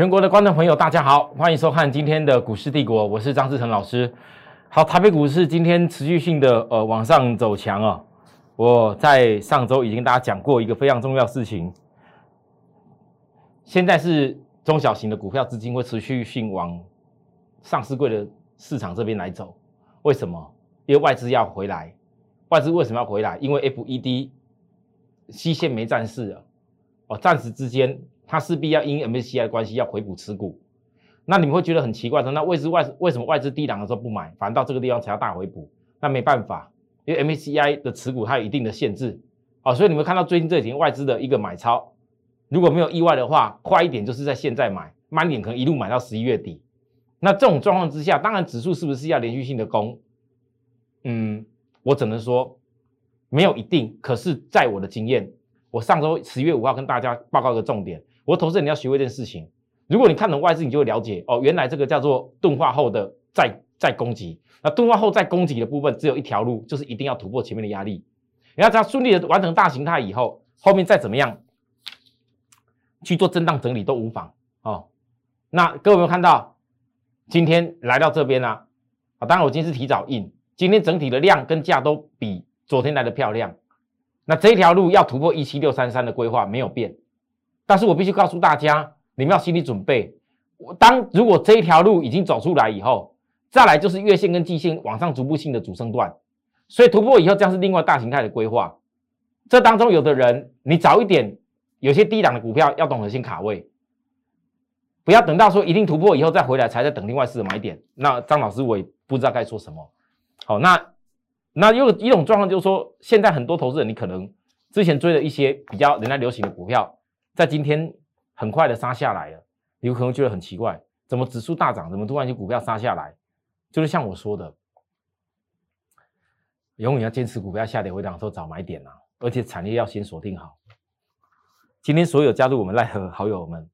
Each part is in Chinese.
全国的观众朋友，大家好，欢迎收看今天的股市帝国，我是张志成老师。好，台北股市今天持续性的呃往上走强啊。我在上周已经跟大家讲过一个非常重要的事情，现在是中小型的股票资金会持续性往上市柜的市场这边来走。为什么？因为外资要回来。外资为什么要回来？因为 FED 西线没战事了，哦，暂时之间它势必要因 MSCI 的关系要回补持股。那你们会觉得很奇怪，说那外资外为什么外资低档的时候不买，反而到这个地方才要大回补？那没办法。因为 MSCI 的持股它有一定的限制，哦，所以你们看到最近这几天外资的一个买超，如果没有意外的话，快一点就是在现在买，慢点可能一路买到十一月底。那这种状况之下，当然指数是不是要连续性的攻？嗯，我只能说没有一定。可是，在我的经验，我上周十月五号跟大家报告一个重点，我投资人你要学会一件事情，如果你看懂外资，你就会了解哦，原来这个叫做钝化后的再再攻击。那钝化后再攻击的部分只有一条路，就是一定要突破前面的压力。你要只要顺利的完成大形态以后，后面再怎么样去做震荡整理都无妨哦。那各位有没有看到今天来到这边呢？啊，当然我今天是提早印，今天整体的量跟价都比昨天来的漂亮。那这一条路要突破一七六三三的规划没有变，但是我必须告诉大家，你们要心理准备，当如果这一条路已经走出来以后。再来就是月线跟季线往上逐步性的主升段，所以突破以后将是另外大形态的规划。这当中有的人你早一点，有些低档的股票要懂得先卡位，不要等到说一定突破以后再回来才在等另外四个买点。那张老师我也不知道该说什么。好，那那又一种状况就是说，现在很多投资人你可能之前追了一些比较人家流行的股票，在今天很快的杀下来了，你有可能觉得很奇怪，怎么指数大涨，怎么突然间股票杀下来？就是像我说的，永远要坚持股票下跌回档时候找买点呐，而且产业要先锁定好。今天所有加入我们奈何好友们，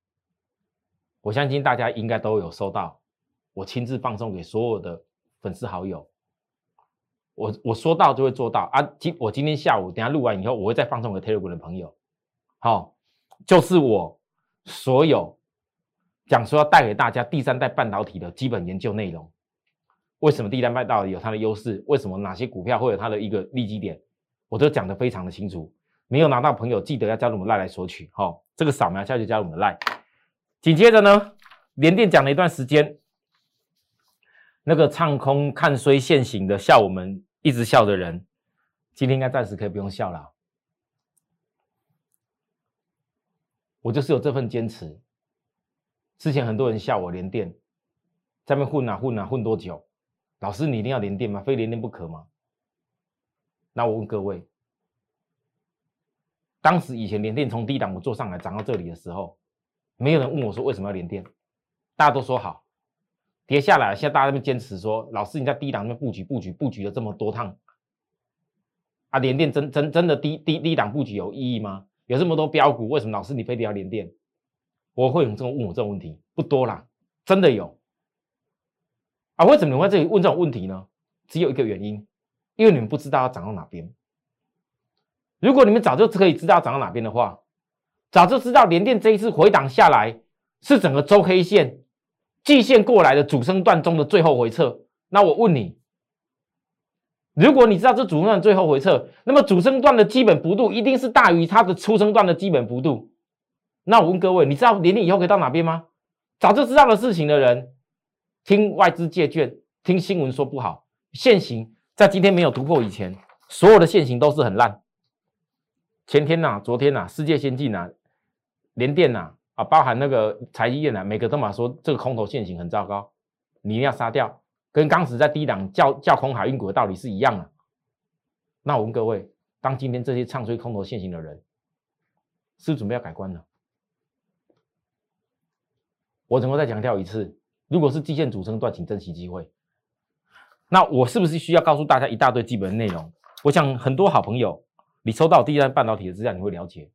我相信大家应该都有收到我亲自放送给所有的粉丝好友。我我说到就会做到啊！今我今天下午等下录完以后，我会再放送给 Telegram 的朋友。好，就是我所有讲说要带给大家第三代半导体的基本研究内容。为什么第三代半导体有它的优势？为什么哪些股票会有它的一个利基点？我都讲得非常的清楚。没有拿到朋友，记得要加入我们赖来索取。好，这个扫描下去加入我们的赖。紧接着呢，连电讲了一段时间，那个唱空看衰现行的笑我们一直笑的人，今天应该暂时可以不用笑了。我就是有这份坚持。之前很多人笑我连电，在那混啊混啊混多久？老师，你一定要连电吗？非连电不可吗？那我问各位，当时以前连电从低档我做上来涨到这里的时候，没有人问我说为什么要连电，大家都说好，跌下来，现在大家那边坚持说，老师你在低档那边布局布局布局了这么多趟，啊，连电真真真的低低低档布局有意义吗？有这么多标股，为什么老师你非得要连电？我会有这种问我这种问题不多啦，真的有。啊，为什么你会这里问这种问题呢？只有一个原因，因为你们不知道要涨到哪边。如果你们早就可以知道涨到哪边的话，早就知道连电这一次回档下来是整个周黑线、季线过来的主升段中的最后回撤。那我问你，如果你知道这主升段最后回撤，那么主升段的基本幅度一定是大于它的初升段的基本幅度。那我问各位，你知道联电以后可以到哪边吗？早就知道的事情的人。听外资借券，听新闻说不好，现行在今天没有突破以前，所有的现行都是很烂。前天呐，昨天呐，世界先进呐，联电呐，啊，包含那个财积电呐，每个都嘛说这个空头现行很糟糕，你一定要杀掉，跟当时在低档叫叫空海运股的道理是一样的。那我问各位，当今天这些唱衰空头现行的人，是准备要改观了？我怎么再强调一次？如果是基线主升段，请珍惜机会。那我是不是需要告诉大家一大堆基本内容？我想很多好朋友，你收到第一代半导体的资料，你会了解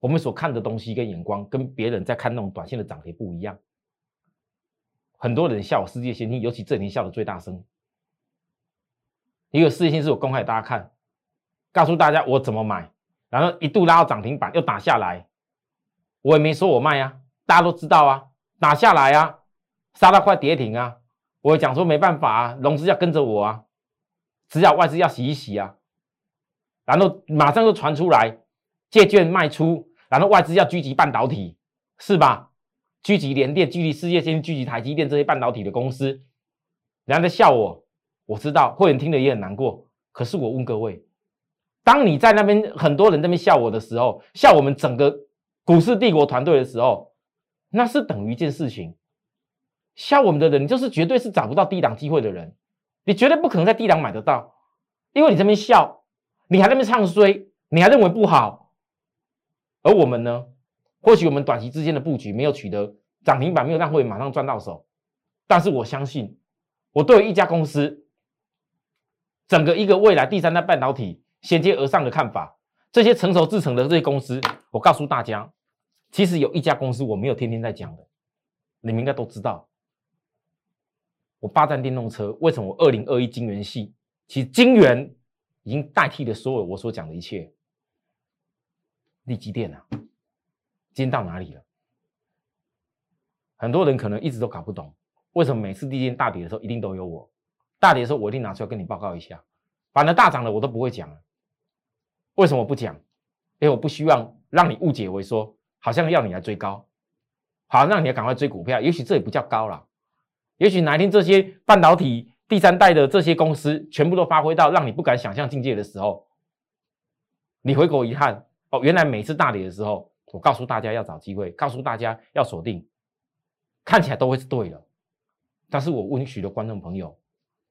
我们所看的东西跟眼光跟别人在看那种短线的涨跌不一样。很多人笑我世界先进，尤其这年笑的最大声。一个世界先是我公开给大家看，告诉大家我怎么买，然后一度拉到涨停板又打下来，我也没说我卖啊，大家都知道啊。打下来啊，杀到快跌停啊，我讲说没办法啊，融资要跟着我啊，只要外资要洗一洗啊，然后马上就传出来借券卖出，然后外资要狙击半导体，是吧？聚集联电、聚集世界先进、狙击台积电这些半导体的公司，人家在笑我，我知道会员听了也很难过。可是我问各位，当你在那边很多人在那边笑我的时候，笑我们整个股市帝国团队的时候，那是等于一件事情。笑我们的人，就是绝对是找不到低档机会的人，你绝对不可能在低档买得到，因为你这边笑，你还那边唱衰，你还认为不好，而我们呢？或许我们短期之间的布局没有取得涨停板，没有让会马上赚到手，但是我相信，我对于一家公司整个一个未来第三代半导体衔接而上的看法，这些成熟制成的这些公司，我告诉大家，其实有一家公司我没有天天在讲的，你们应该都知道，我霸占电动车，为什么我二零二一金元系，其实金元已经代替了所有我所讲的一切，立基电啊。今天到哪里了？很多人可能一直都搞不懂，为什么每次第一天大跌的时候一定都有我？大跌的时候我一定拿出来跟你报告一下。反正大涨了我都不会讲。为什么不讲？因为我不希望让你误解为说好像要你来追高，好让你要赶快追股票。也许这也不叫高了。也许哪一天这些半导体第三代的这些公司全部都发挥到让你不敢想象境界的时候，你回头一看，哦，原来每次大跌的时候。我告诉大家要找机会，告诉大家要锁定，看起来都会是对的。但是我问许多观众朋友，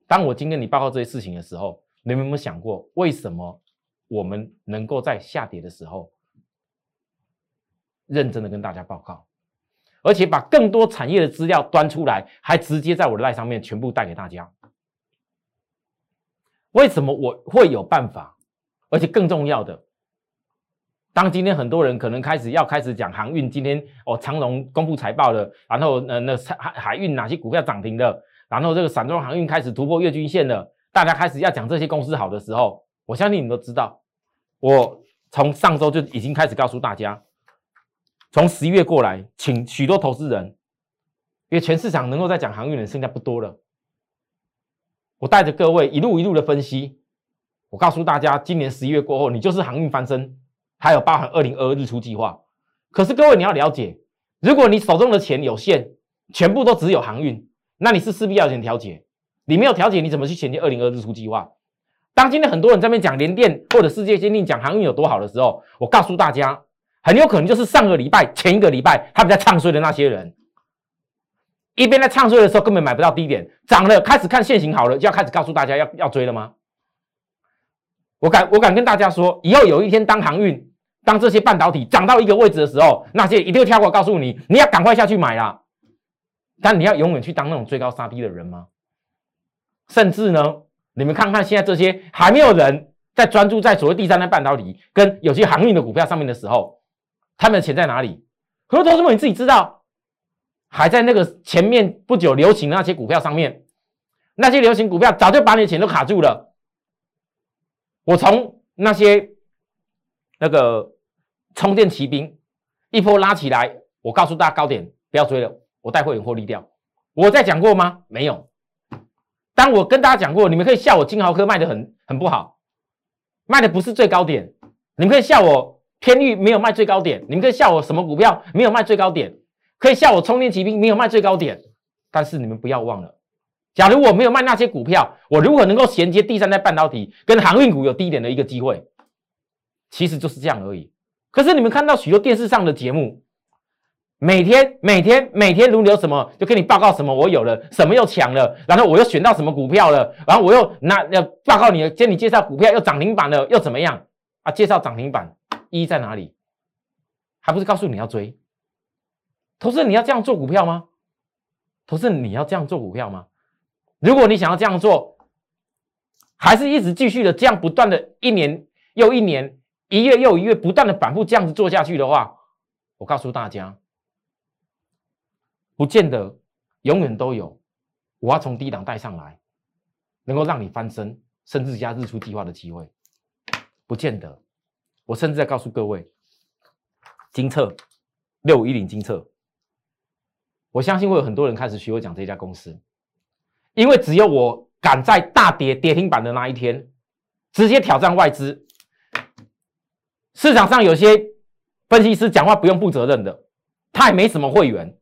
当我今天你报告这些事情的时候，你们有没有想过，为什么我们能够在下跌的时候认真的跟大家报告，而且把更多产业的资料端出来，还直接在我的赖上面全部带给大家？为什么我会有办法？而且更重要的。当今天很多人可能开始要开始讲航运，今天哦长荣公布财报了，然后呃那海海运哪些股票涨停的，然后这个散装航运开始突破月均线了，大家开始要讲这些公司好的时候，我相信你们都知道，我从上周就已经开始告诉大家，从十一月过来，请许多投资人，因为全市场能够在讲航运的人现在不多了，我带着各位一路一路的分析，我告诉大家，今年十一月过后，你就是航运翻身。还有包含二零二日出计划，可是各位你要了解，如果你手中的钱有限，全部都只有航运，那你是势必要先调节。你没有调节，你怎么去衔接二零二日出计划？当今天很多人在那边讲联电或者世界先进讲航运有多好的时候，我告诉大家，很有可能就是上个礼拜、前一个礼拜他们在唱衰的那些人，一边在唱衰的时候根本买不到低点，涨了开始看现行好了，就要开始告诉大家要要追了吗？我敢，我敢跟大家说，以后有一天当航运、当这些半导体涨到一个位置的时候，那些一定会跳过告诉你，你要赶快下去买啦。但你要永远去当那种追高杀低的人吗？甚至呢，你们看看现在这些还没有人在专注在所谓第三代半导体跟有些航运的股票上面的时候，他们的钱在哪里？很多投资者你自己知道，还在那个前面不久流行的那些股票上面，那些流行股票早就把你的钱都卡住了。我从那些那个充电骑兵一波拉起来，我告诉大家高点不要追了，我带会员获利掉。我在讲过吗？没有。当我跟大家讲过，你们可以笑我金豪科卖的很很不好，卖的不是最高点。你们可以笑我天域没有卖最高点，你们可以笑我什么股票没有卖最高点，可以笑我充电骑兵没有卖最高点。但是你们不要忘了。假如我没有卖那些股票，我如何能够衔接第三代半导体跟航运股有低点的一个机会？其实就是这样而已。可是你们看到许多电视上的节目，每天每天每天轮流什么，就跟你报告什么我有了，什么又抢了，然后我又选到什么股票了，然后我又拿要报告你，跟你介绍股票又涨停板了，又怎么样啊？介绍涨停板一在哪里？还不是告诉你要追？投资你要这样做股票吗？投资你要这样做股票吗？如果你想要这样做，还是一直继续的这样不断的一年又一年，一月又一月不断的反复这样子做下去的话，我告诉大家，不见得永远都有我要从低档带上来，能够让你翻身，甚至加日出计划的机会，不见得。我甚至在告诉各位，金策六五一零金策，我相信会有很多人开始学我讲这家公司，因为只有我敢在大跌跌停板的那一天，直接挑战外资。市场上有些分析师讲话不用负责任的，他也没什么会员，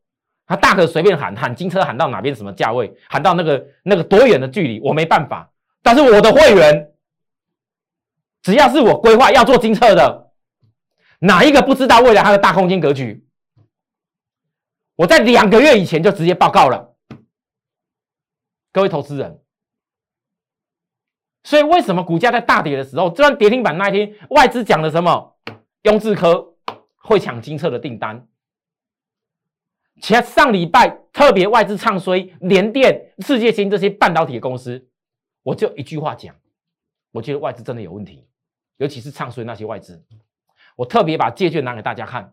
他大可随便喊喊金车喊到哪边什么价位，喊到那个那个多远的距离，我没办法。但是我的会员，只要是我规划要做金车的，哪一个不知道未来它的大空间格局？我在两个月以前就直接报告了，各位投资人。所以为什么股价在大跌的时候，这段跌停板那一天，外资讲了什么？雍智科会抢金策的订单。其上礼拜特别外资唱衰联电、世界芯这些半导体公司，我就一句话讲，我觉得外资真的有问题，尤其是唱衰那些外资。我特别把借券拿给大家看，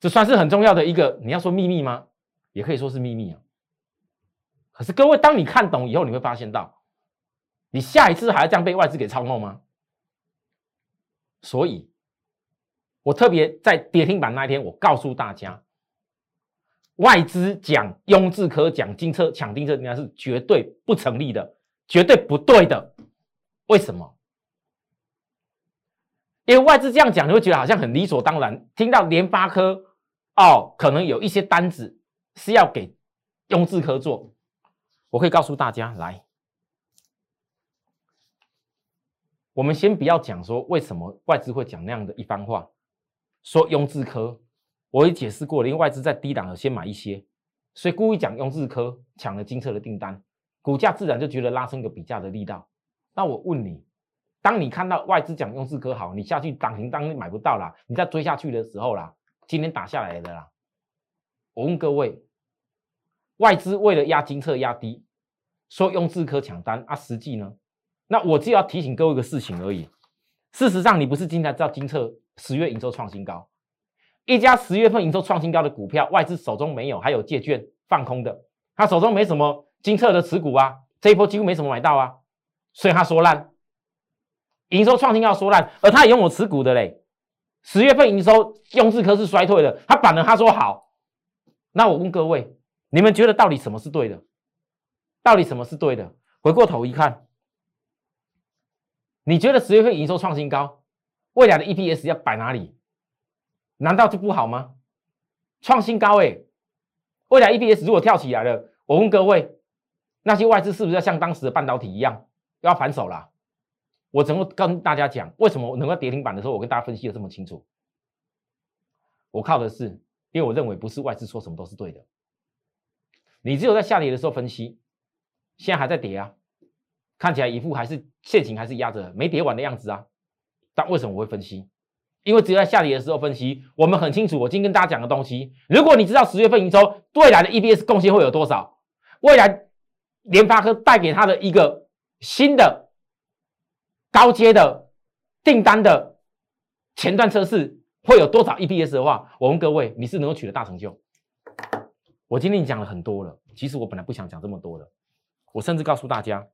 这算是很重要的一个，你要说秘密吗？也可以说是秘密啊。可是各位，当你看懂以后，你会发现到。你下一次还要这样被外资给操弄吗？所以，我特别在跌停板那一天，我告诉大家，外资讲雍智科讲金车抢丁车，那是绝对不成立的，绝对不对的。为什么？因为外资这样讲，你会觉得好像很理所当然。听到联发科哦，可能有一些单子是要给雍智科做，我可以告诉大家来。我们先不要讲说为什么外资会讲那样的一番话，说雍智科，我也解释过了，因为外资在低档的先买一些，所以故意讲雍智科抢了金策的订单，股价自然就觉得拉升个比价的力道。那我问你，当你看到外资讲雍智科好，你下去涨停当然买不到啦，你再追下去的时候啦，今天打下来的啦，我问各位，外资为了压金策压低，说雍智科抢单啊，实际呢？那我就要提醒各位一个事情而已。事实上，你不是今天知道金策十月营收创新高，一家十月份营收创新高的股票，外资手中没有，还有借券放空的，他手中没什么金策的持股啊，这一波几乎没什么买到啊，所以他说烂，营收创新高说烂，而他也拥有持股的嘞。十月份营收用智科是衰退的，他反而他说好。那我问各位，你们觉得到底什么是对的？到底什么是对的？回过头一看。你觉得十月份营收创新高，未来的 EPS 要摆哪里？难道就不好吗？创新高哎，未来 EPS 如果跳起来了，我问各位，那些外资是不是要像当时的半导体一样要反手了？我怎么跟大家讲，为什么能够跌停板的时候，我跟大家分析的这么清楚？我靠的是，因为我认为不是外资说什么都是对的，你只有在下跌的时候分析，现在还在跌啊。看起来一副还是现行还是压着没跌完的样子啊，但为什么我会分析？因为只有在下跌的时候分析，我们很清楚。我今天跟大家讲的东西，如果你知道十月份营收未来的 EPS 贡献会有多少，未来联发科带给他的一个新的高阶的订单的前段测试会有多少 EPS 的话，我问各位，你是能够取得大成就？我今天讲了很多了，其实我本来不想讲这么多的，我甚至告诉大家。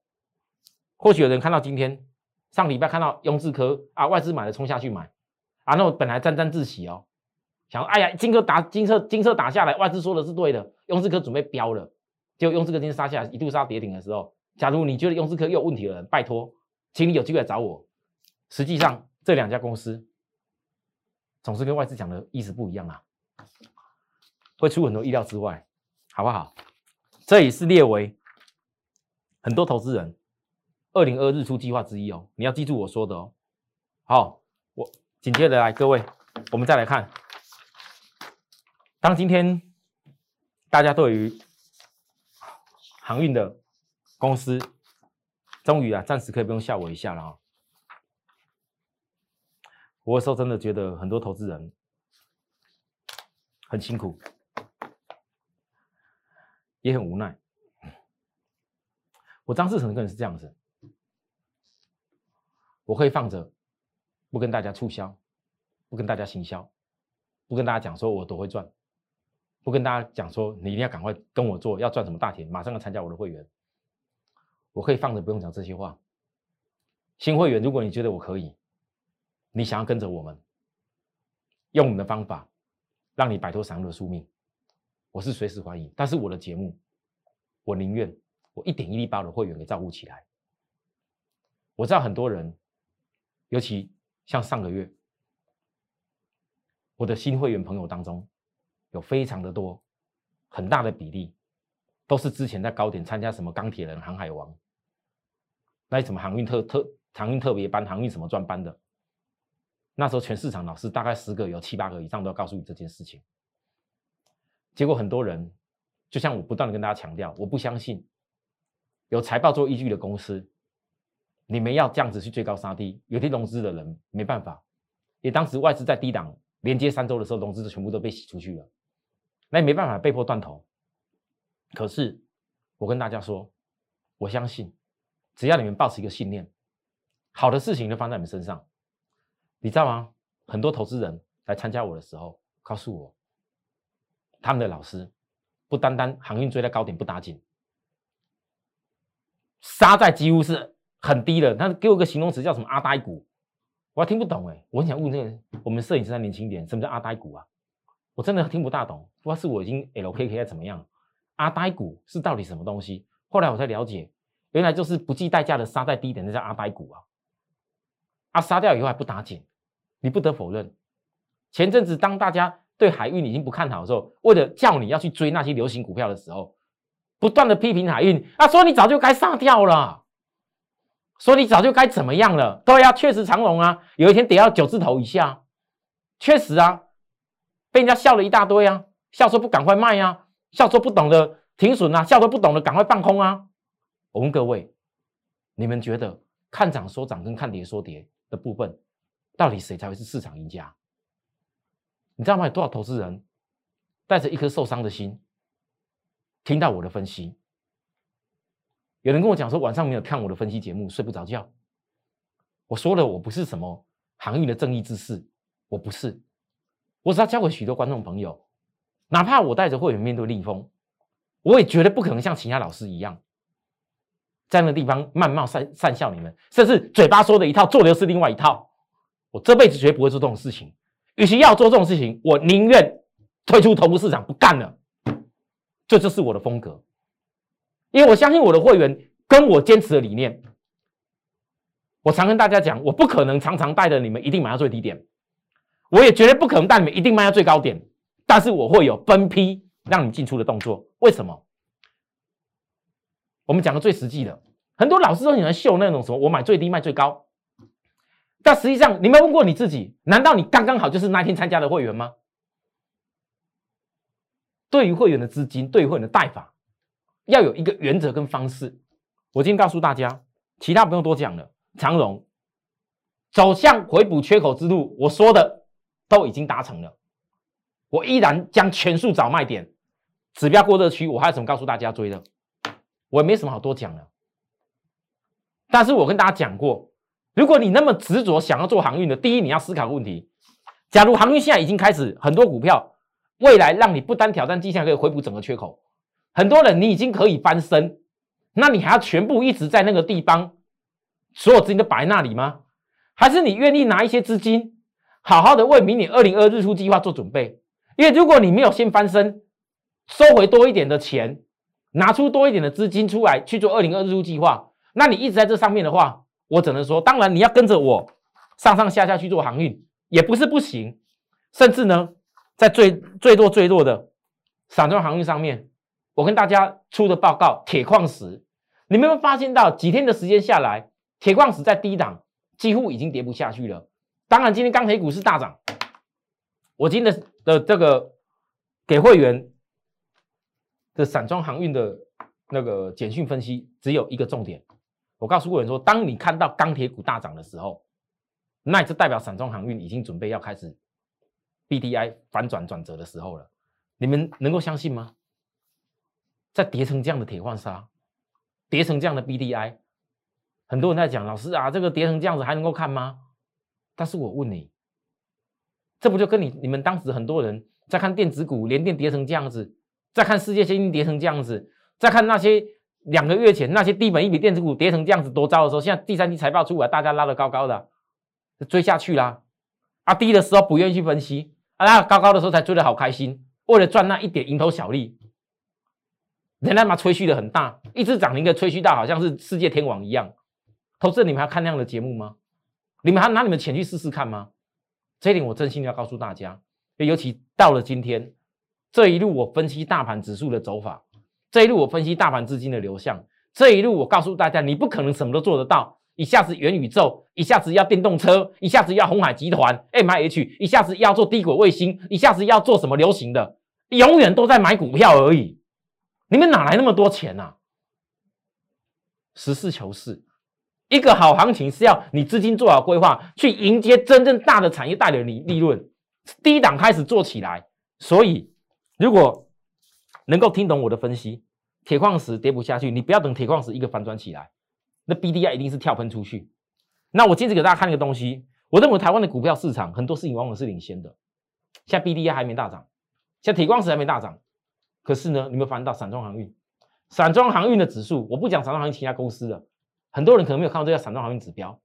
或许有人看到今天上礼拜看到雍智科啊，外资买了冲下去买啊，那我本来沾沾自喜哦，想哎呀，金科打金色金色打下来，外资说的是对的，雍智科准备飙了，结果雍智科今天杀下来，一度杀跌停的时候，假如你觉得雍智科又有问题的人，拜托，请你有机会来找我。实际上这两家公司总是跟外资讲的意思不一样啊，会出很多意料之外，好不好？这也是列为很多投资人。二零二日出计划之一哦，你要记住我说的哦。好，我紧接着来，各位，我们再来看，当今天大家对于航运的公司，终于啊，暂时可以不用吓我一下了啊。我有时候真的觉得很多投资人很辛苦，也很无奈。我张志成个人是这样子。我可以放着，不跟大家促销，不跟大家行销，不跟大家讲说我多会赚，不跟大家讲说你一定要赶快跟我做，要赚什么大钱，马上要参加我的会员。我可以放着不用讲这些话。新会员，如果你觉得我可以，你想要跟着我们，用我们的方法，让你摆脱散户的宿命，我是随时欢迎。但是我的节目，我宁愿我一点一滴把我的会员给照顾起来。我知道很多人，尤其像上个月，我的新会员朋友当中，有非常的多，很大的比例，都是之前在高点参加什么钢铁人、航海王，那什么航运特特航运特别班、航运什么专班的。那时候全市场老师大概十个有七八个以上都要告诉你这件事情，结果很多人就像我不断的跟大家强调，我不相信有财报做依据的公司，你们要这样子去追高杀低，有些融资的人没办法，也当时外资在低档连接三周的时候，融资全部都被洗出去了，那也没办法被迫断头。可是我跟大家说，我相信只要你们保持一个信念，好的事情就放在你们身上。你知道吗？很多投资人来参加我的时候，告诉我，他们的老师不单单航运追在高点不打紧，杀在几乎是很低的。他给我个形容词叫什么阿呆股，我还听不懂哎。我很想问这个我们摄影师在年轻点，什么叫阿呆股啊？我真的听不大懂，不知道是我已经 LKK 还怎么样？阿呆股是到底什么东西？后来我才了解，原来就是不计代价的杀在低点，那叫阿呆股啊。啊，杀掉以后还不打紧。你不得否认，前阵子当大家对海运已经不看好的时候，为了叫你要去追那些流行股票的时候，不断的批评海运啊，说你早就该上掉了，说你早就该怎么样了？对呀，确实长龙啊，有一天跌到九字头以下，确实啊，被人家笑了一大堆啊，笑说不赶快卖啊，笑说不懂得停损啊，笑说不懂得赶快放空啊。我问各位，你们觉得看涨说涨跟看跌说跌的部分？到底谁才会是市场赢家？你知道吗？有多少投资人带着一颗受伤的心听到我的分析？有人跟我讲说晚上没有看我的分析节目，睡不着觉。我说了，我不是什么行业的正义之士，我不是。我只要教给许多观众朋友，哪怕我带着会员面对逆风，我也绝对不可能像其他老师一样，在那个地方谩骂、善善笑你们，甚至嘴巴说的一套，做的又是另外一套。我这辈子绝不会做这种事情。与其要做这种事情，我宁愿退出头部市场，不干了。这就是我的风格，因为我相信我的会员跟我坚持的理念。我常跟大家讲，我不可能常常带着你们一定买到最低点，我也绝对不可能带你们一定卖到最高点。但是我会有分批让你进出的动作。为什么？我们讲的最实际的，很多老师都喜欢秀那种什么，我买最低卖最高。但实际上，你没有问过你自己？难道你刚刚好就是那天参加的会员吗？对于会员的资金，对于会员的带法，要有一个原则跟方式。我今天告诉大家，其他不用多讲了。长荣走向回补缺口之路，我说的都已经达成了。我依然将全数找卖点，指标过热区，我还有什么告诉大家追的？我也没什么好多讲了。但是我跟大家讲过。如果你那么执着想要做航运的，第一你要思考问题：假如航运现在已经开始很多股票，未来让你不单挑战绩效可以回补整个缺口，很多人你已经可以翻身，那你还要全部一直在那个地方，所有资金都摆在那里吗？还是你愿意拿一些资金，好好的为明年二零二日出计划做准备？因为如果你没有先翻身，收回多一点的钱，拿出多一点的资金出来去做二零二日出计划，那你一直在这上面的话。我只能说，当然你要跟着我上上下下去做航运，也不是不行。甚至呢，在最最弱最弱的散装航运上面，我跟大家出的报告，铁矿石，你们有发现到几天的时间下来，铁矿石在低档几乎已经跌不下去了。当然，今天钢铁股是大涨。我今天的的这个给会员的散装航运的那个简讯分析，只有一个重点。我告诉会员说，当你看到钢铁股大涨的时候，那就代表散装航运已经准备要开始 B D I 反转转折的时候了。你们能够相信吗？再叠成这样的铁矿砂，叠成这样的 B D I，很多人在讲，老师啊，这个叠成这样子还能够看吗？但是我问你，这不就跟你你们当时很多人在看电子股连电叠成这样子，在看世界先进叠成这样子，在看那些。两个月前那些低本一笔电子股跌成这样子多糟的时候，现在第三季财报出来，大家拉得高高的，追下去啦。啊，低的时候不愿意去分析，啊，高高的时候才追得好开心。为了赚那一点蝇头小利，人家嘛吹嘘的很大，一只涨停的吹嘘到好像是世界天王一样。投资你们还看那样的节目吗？你们还拿你们钱去试试看吗？这一点我真心要告诉大家，尤其到了今天这一路，我分析大盘指数的走法，这一路我分析大盘资金的流向，这一路我告诉大家，你不可能什么都做得到。一下子元宇宙，一下子要电动车，一下子要红海集团 M I H，一下子要做低轨卫星，一下子要做什么流行的，永远都在买股票而已。你们哪来那么多钱啊？实事求是，一个好行情是要你资金做好规划，去迎接真正大的产业带来的利利润，低档开始做起来。所以，如果能够听懂我的分析，铁矿石跌不下去，你不要等铁矿石一个反转起来。那 B D I 一定是跳喷出去。那我今天给大家看一个东西，我认为台湾的股票市场很多事情往往是领先的。现在 B D I 还没大涨，现在铁矿石还没大涨，可是呢，你们翻到散装航运，散装航运的指数，我不讲散装航运其他公司的，很多人可能没有看到这家散装航运指标，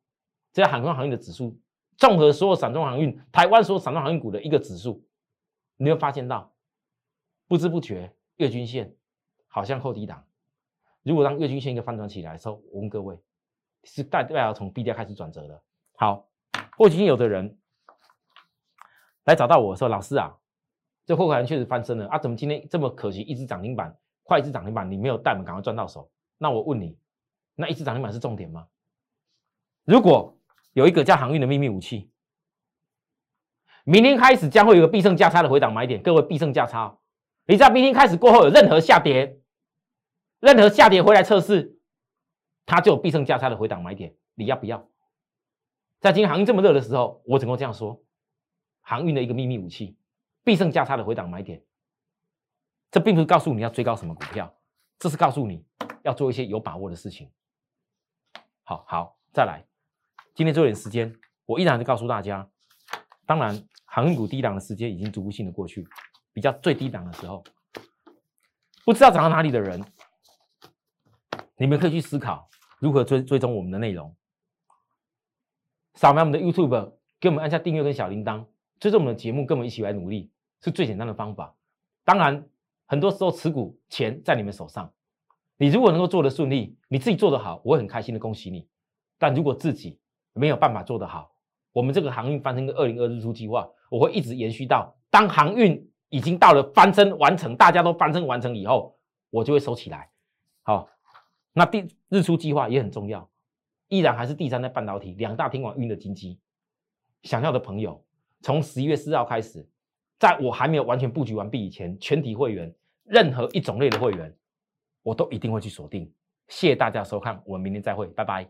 这叫海装航运的指数，综合所有散装航运台湾所有散装航运股的一个指数，你会发现到不知不觉月均线好像扣低档。如果当月均线一个翻转起来的时候，我问各位，是代表从 B D 开始转折的。好，或许有的人来找到我说：“老师啊，这货款确实翻身了啊，怎么今天这么可惜？一只涨停板，快一只涨停板，你没有带我们赶快赚到手。”那我问你，那一只涨停板是重点吗？如果有一个叫航运的秘密武器，明天开始将会有个必胜价差的回档买点。各位，必胜价差，你在明天开始过后有任何下跌？任何下跌回来测试，它就有必胜价差的回档买点，你要不要？在今天行情这么热的时候，我只能够这样说：航运的一个秘密武器，必胜价差的回档买点。这并不是告诉你要追高什么股票，这是告诉你要做一些有把握的事情。好好，再来，今天最后点时间，我依然是告诉大家，当然航运股低档的时间已经逐步性的过去，比较最低档的时候，不知道涨到哪里的人。你们可以去思考如何追追踪我们的内容，扫描我们的 YouTube，给我们按下订阅跟小铃铛，追踪我们的节目，跟我们一起来努力，是最简单的方法。当然，很多时候持股钱在你们手上，你如果能够做得顺利，你自己做得好，我很开心的恭喜你。但如果自己没有办法做得好，我们这个航运翻身跟二零二日出计划，我会一直延续到当航运已经到了翻身完成，大家都翻身完成以后，我就会收起来。好。那第日出计划也很重要，依然还是第三代半导体两大天王运的金鸡。想要的朋友，从十一月四号开始，在我还没有完全布局完毕以前，全体会员任何一种类的会员，我都一定会去锁定。谢谢大家收看，我们明天再会，拜拜。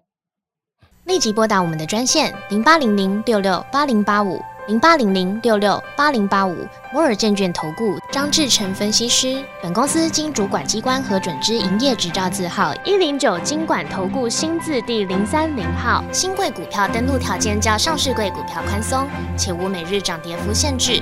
立即拨打我们的专线零八零零六六八零八五。零八零零六六八零八五摩尔证券投顾张志成分析师，本公司经主管机关核准之营业执照字号一零九金管投顾新字第零三零号。新贵股票登录条件较上市贵股票宽松，且无每日涨跌幅限制。